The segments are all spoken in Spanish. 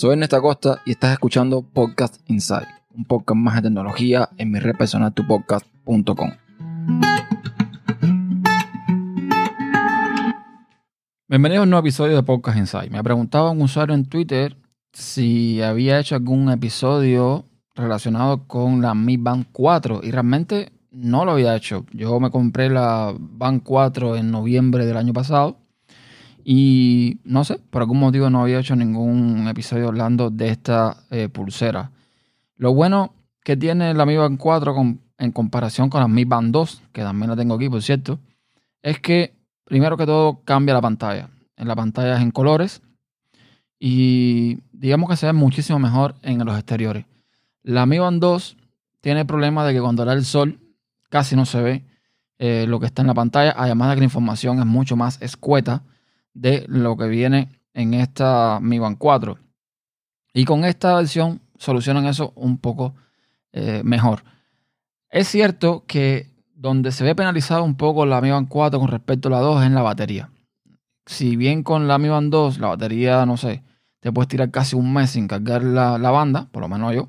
Soy Ernesto Costa y estás escuchando Podcast Inside, un podcast más de tecnología en mi red personal tupodcast.com. Bienvenidos a un nuevo episodio de Podcast Inside. Me preguntaba un usuario en Twitter si había hecho algún episodio relacionado con la Mi Band 4 y realmente no lo había hecho. Yo me compré la Band 4 en noviembre del año pasado y no sé, por algún motivo no había hecho ningún episodio hablando de esta eh, pulsera. Lo bueno que tiene la Mi Band 4 en comparación con la Mi Band 2, que también la tengo aquí, por cierto, es que primero que todo cambia la pantalla. En la pantalla es en colores y digamos que se ve muchísimo mejor en los exteriores. La Mi Band 2 tiene el problema de que cuando da el sol casi no se ve eh, lo que está en la pantalla, además de que la información es mucho más escueta de lo que viene en esta Mi Band 4. Y con esta versión solucionan eso un poco eh, mejor. Es cierto que donde se ve penalizado un poco la Mi Band 4 con respecto a la 2 es en la batería. Si bien con la Mi Band 2 la batería, no sé, te puedes tirar casi un mes sin cargar la, banda, por lo menos yo,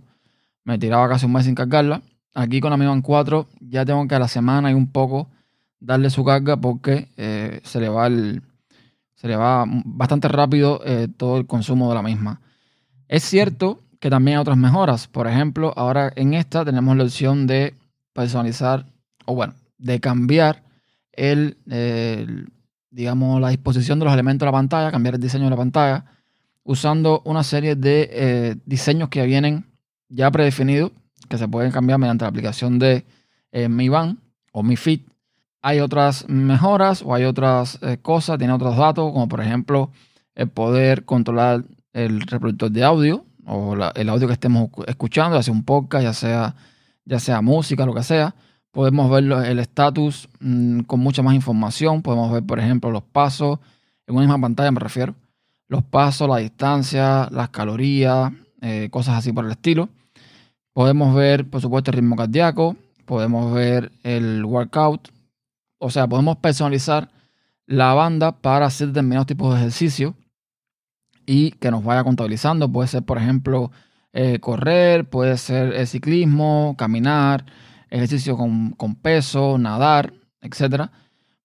me tiraba casi un mes sin cargarla. Aquí con la Mi Band 4 ya tengo que a la semana y un poco darle su carga porque eh, se le va el, se le va bastante rápido eh, todo el consumo de la misma. Es cierto que también hay otras mejoras. Por ejemplo, ahora en esta tenemos la opción de personalizar, o bueno, de cambiar el, digamos, la disposición de los elementos de la pantalla, cambiar el diseño de la pantalla, usando una serie de eh, diseños que vienen ya predefinidos, que se pueden cambiar mediante la aplicación de eh, Mi Band o Mi Fit hay otras mejoras o hay otras eh, cosas, tiene otros datos, como por ejemplo el poder controlar el reproductor de audio o el audio que estemos escuchando, ya sea un podcast, ya sea, ya sea música, lo que sea. Podemos ver el estatus mm, con mucha más información. Podemos ver, por ejemplo, los pasos, en una misma pantalla me refiero, los pasos, la distancia, las calorías, eh, cosas así por el estilo. Podemos ver, por supuesto, el ritmo cardíaco, podemos ver el workout, o sea, podemos personalizar la banda para hacer determinados tipos de ejercicio y que nos vaya contabilizando. Puede ser, por ejemplo, eh, correr, puede ser el ciclismo, caminar, ejercicio con, peso, nadar, etc.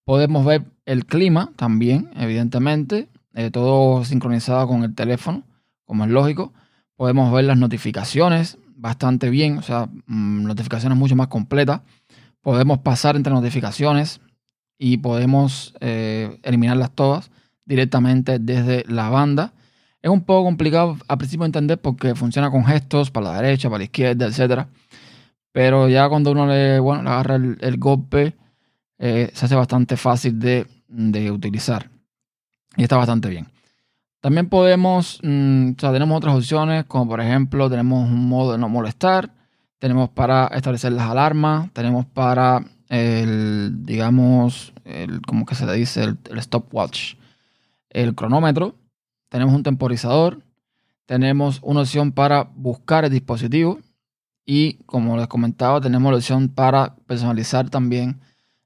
Podemos ver el clima también, evidentemente, eh, todo sincronizado con el teléfono, como es lógico. Podemos ver las notificaciones bastante bien, o sea, mm, notificaciones mucho más completas. Podemos pasar entre notificaciones, y podemos eh, eliminarlas todas directamente desde la banda. Es un poco complicado al principio de entender porque funciona con gestos para la derecha, para la izquierda, etc. Pero ya cuando uno le, bueno, agarra el, golpe, eh, se hace bastante fácil de, utilizar. Y está bastante bien. También podemos, mm, o sea, tenemos otras opciones, como por ejemplo, tenemos un modo de no molestar, tenemos para establecer las alarmas, tenemos para el, digamos, el, como que se le dice, el, stopwatch, el cronómetro, tenemos un temporizador, tenemos una opción para buscar el dispositivo y como les comentaba, tenemos la opción para personalizar también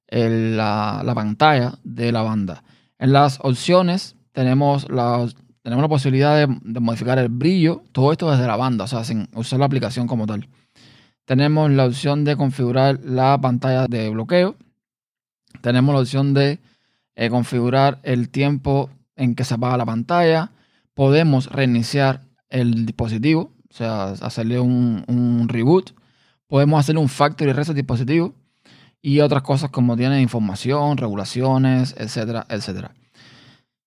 la, pantalla de la banda. En las opciones tenemos la, tenemos la posibilidad de, de, modificar el brillo, todo esto desde la banda, o sea, sin usar la aplicación como tal tenemos la opción de configurar la pantalla de bloqueo. Tenemos la opción de eh, configurar el tiempo en que se apaga la pantalla. Podemos reiniciar el dispositivo, o sea, hacerle un, reboot. Podemos hacerle un factory reset dispositivo y otras cosas como tiene información, regulaciones, etcétera, etcétera.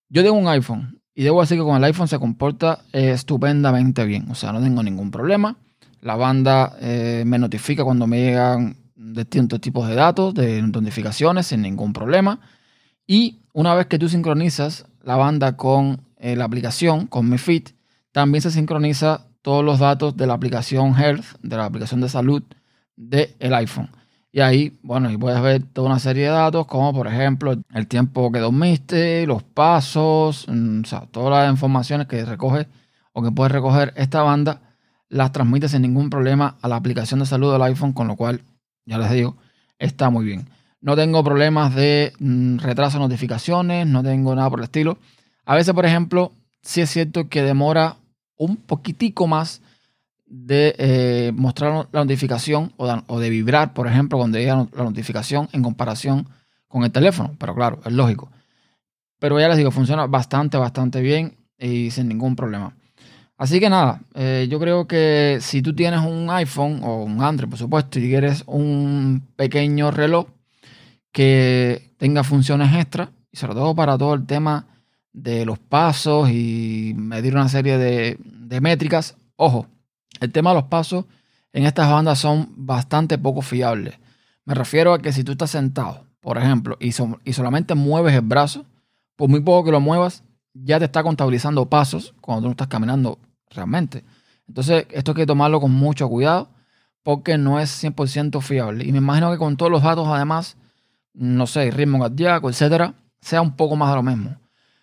Yo tengo un iPhone y debo decir que con el iPhone se comporta estupendamente bien, o sea, no tengo ningún problema. La banda eh, me notifica cuando me llegan distintos tipos de datos, de notificaciones, sin ningún problema. Y una vez que tú sincronizas la banda con eh, la aplicación, con Mi Fit, también se sincroniza todos los datos de la aplicación Health, de la aplicación de salud del iPhone. Y ahí, bueno, y puedes ver toda una serie de datos, como por ejemplo el tiempo que dormiste, los pasos, mm, o sea, todas las informaciones que recoge o que puede recoger esta banda las transmite sin ningún problema a la aplicación de salud del iPhone, con lo cual, ya les digo, está muy bien. No tengo problemas de mm, retraso de notificaciones, no tengo nada por el estilo. A veces, por ejemplo, sí es cierto que demora un poquitico más de eh, mostrar la notificación o de, vibrar, por ejemplo, cuando llega la notificación en comparación con el teléfono. Pero claro, es lógico. Pero ya les digo, funciona bastante, bastante bien y sin ningún problema. Así que nada, eh, yo creo que si tú tienes un iPhone o un Android, por supuesto, y quieres un pequeño reloj que tenga funciones extra, y sobre todo para todo el tema de los pasos y medir una serie de, métricas, ojo, el tema de los pasos en estas bandas son bastante poco fiables. Me refiero a que si tú estás sentado, por ejemplo, y, y solamente mueves el brazo, por muy poco que lo muevas, ya te está contabilizando pasos cuando tú no estás caminando realmente. Entonces, esto hay que tomarlo con mucho cuidado porque no es 100% fiable. Y me imagino que con todos los datos, además, no sé, ritmo cardíaco, etcétera, sea un poco más de lo mismo.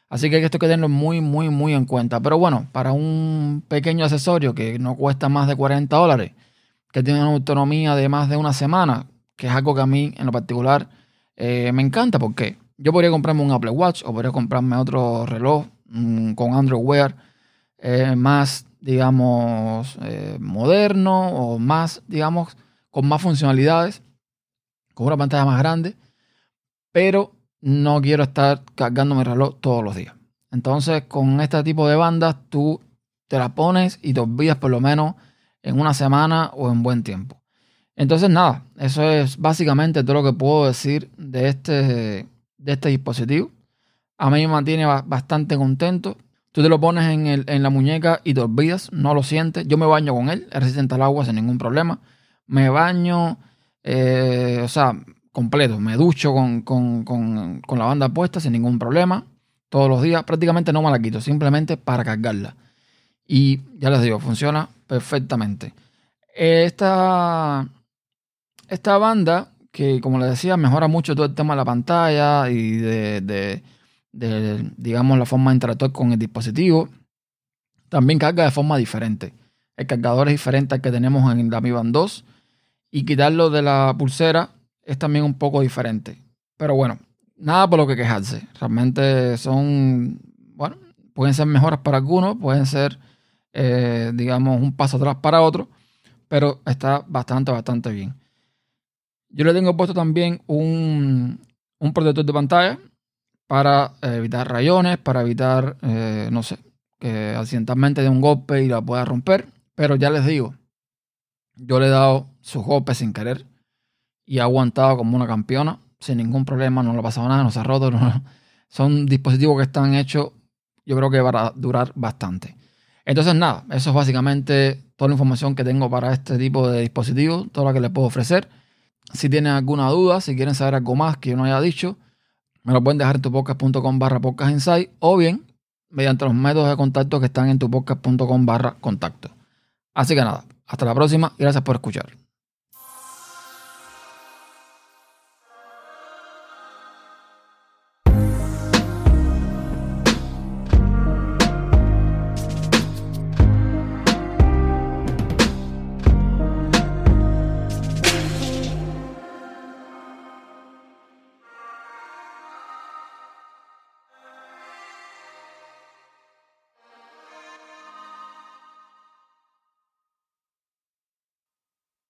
Así que esto hay que tenerlo muy, muy, muy en cuenta. Pero bueno, para un pequeño accesorio que no cuesta más de 40 dólares, que tiene una autonomía de más de una semana, que es algo que a mí en lo particular eh, me encanta, porque yo podría comprarme un Apple Watch o podría comprarme otro reloj mm, con Android Wear eh, más, digamos, eh, moderno o más, digamos, con más funcionalidades, con una pantalla más grande, pero no quiero estar cargando mi reloj todos los días. Entonces, con este tipo de bandas, tú te las pones y te olvidas por lo menos en una semana o en buen tiempo. Entonces, nada, eso es básicamente todo lo que puedo decir de este, de este dispositivo. A mí me mantiene bastante contento. Tú te lo pones en, la muñeca y te olvidas, no lo sientes. Yo me baño con él, es resistente al agua sin ningún problema. Me baño, eh, o sea, completo. Me ducho con, la banda puesta sin ningún problema. Todos los días, prácticamente no me la quito, simplemente para cargarla. Y ya les digo, funciona perfectamente. Esta, esta banda, que como les decía, mejora mucho todo el tema de la pantalla y de, digamos, la forma de interactuar con el dispositivo. También carga de forma diferente. El cargador es diferente al que tenemos en la Mi Band 2. Y quitarlo de la pulsera es también un poco diferente. Pero bueno, nada por lo que quejarse. Realmente son, bueno, pueden ser mejoras para algunos, pueden ser, eh, digamos, un paso atrás para otros, pero está bastante, bastante bien. Yo le tengo puesto también un, un protector de pantalla para evitar rayones, para evitar, eh, no sé, que accidentalmente de un golpe y la pueda romper. Pero ya les digo, yo le he dado sus golpes sin querer y ha aguantado como una campeona sin ningún problema, no le ha pasado nada, no se ha roto. son dispositivos que están hechos, yo creo que para durar bastante. Entonces, nada, eso es básicamente toda la información que tengo para este tipo de dispositivos, todo lo que les puedo ofrecer. Si tienen alguna duda, si quieren saber algo más que yo no haya dicho, me lo pueden dejar en tupodcast.com barra podcast o bien mediante los métodos de contacto que están en tupodcast.com barra contacto. Así que nada, hasta la próxima y gracias por escuchar.